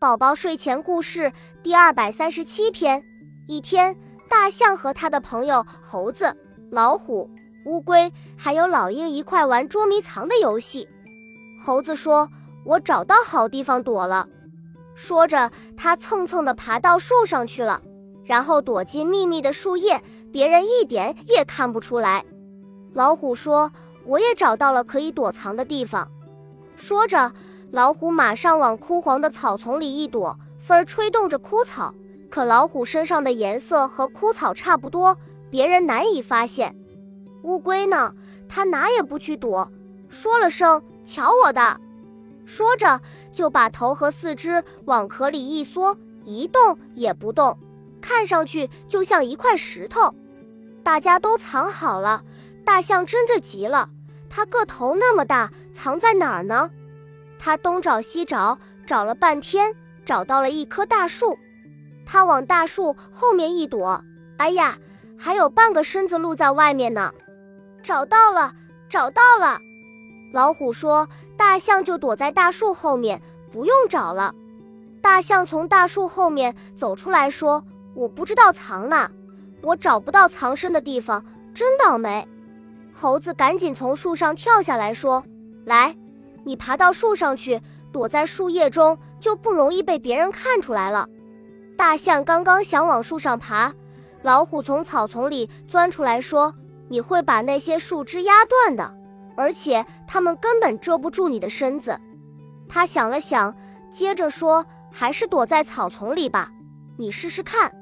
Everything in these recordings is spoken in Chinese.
宝宝睡前故事第二百三十七篇。一天，大象和他的朋友猴子、老虎、乌龟还有老鹰一块玩捉迷藏的游戏。猴子说：“我找到好地方躲了。”说着，他蹭蹭地爬到树上去了，然后躲进密密的树叶，别人一点也看不出来。老虎说：“我也找到了可以躲藏的地方。”说着。老虎马上往枯黄的草丛里一躲，风儿吹动着枯草，可老虎身上的颜色和枯草差不多，别人难以发现。乌龟呢？它哪也不去躲，说了声“瞧我的”，说着就把头和四肢往壳里一缩，一动也不动，看上去就像一块石头。大家都藏好了，大象真着急了，它个头那么大，藏在哪儿呢？他东找西找，找了半天，找到了一棵大树。他往大树后面一躲，哎呀，还有半个身子露在外面呢。找到了，找到了！老虎说：“大象就躲在大树后面，不用找了。”大象从大树后面走出来说：“我不知道藏哪，我找不到藏身的地方，真倒霉。”猴子赶紧从树上跳下来说：“来。”你爬到树上去，躲在树叶中，就不容易被别人看出来了。大象刚刚想往树上爬，老虎从草丛里钻出来说：“你会把那些树枝压断的，而且它们根本遮不住你的身子。”他想了想，接着说：“还是躲在草丛里吧，你试试看。”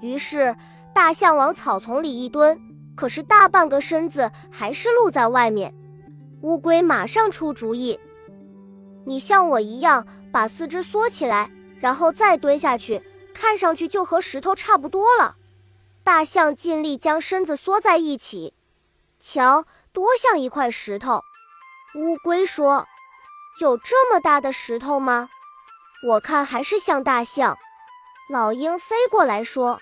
于是大象往草丛里一蹲，可是大半个身子还是露在外面。乌龟马上出主意：“你像我一样把四肢缩起来，然后再蹲下去，看上去就和石头差不多了。”大象尽力将身子缩在一起，瞧，多像一块石头。乌龟说：“有这么大的石头吗？我看还是像大象。”老鹰飞过来说：“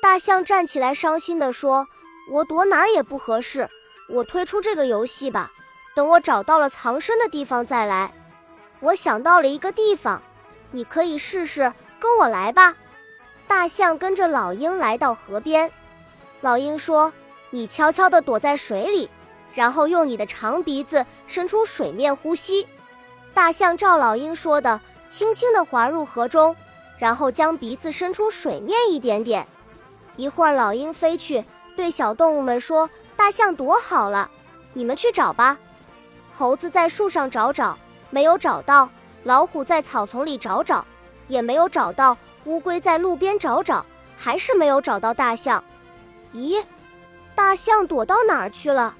大象站起来，伤心地说：‘我躲哪儿也不合适，我退出这个游戏吧。’”等我找到了藏身的地方再来。我想到了一个地方，你可以试试，跟我来吧。大象跟着老鹰来到河边，老鹰说：“你悄悄地躲在水里，然后用你的长鼻子伸出水面呼吸。”大象照老鹰说的，轻轻地滑入河中，然后将鼻子伸出水面一点点。一会儿，老鹰飞去，对小动物们说：“大象躲好了，你们去找吧。”猴子在树上找找，没有找到；老虎在草丛里找找，也没有找到；乌龟在路边找找，还是没有找到大象。咦，大象躲到哪儿去了？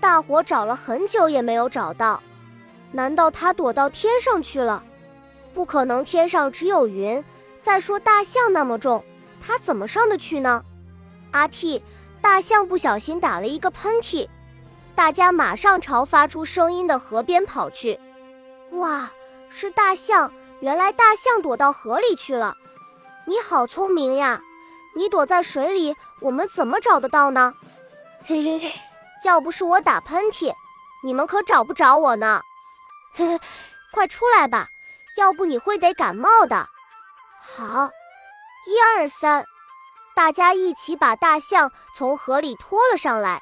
大伙找了很久也没有找到。难道它躲到天上去了？不可能，天上只有云。再说，大象那么重，它怎么上得去呢？阿嚏！大象不小心打了一个喷嚏。大家马上朝发出声音的河边跑去。哇，是大象！原来大象躲到河里去了。你好聪明呀！你躲在水里，我们怎么找得到呢？嘿嘿嘿，要不是我打喷嚏，你们可找不着我呢。嘿嘿，快出来吧，要不你会得感冒的。好，一二三，大家一起把大象从河里拖了上来。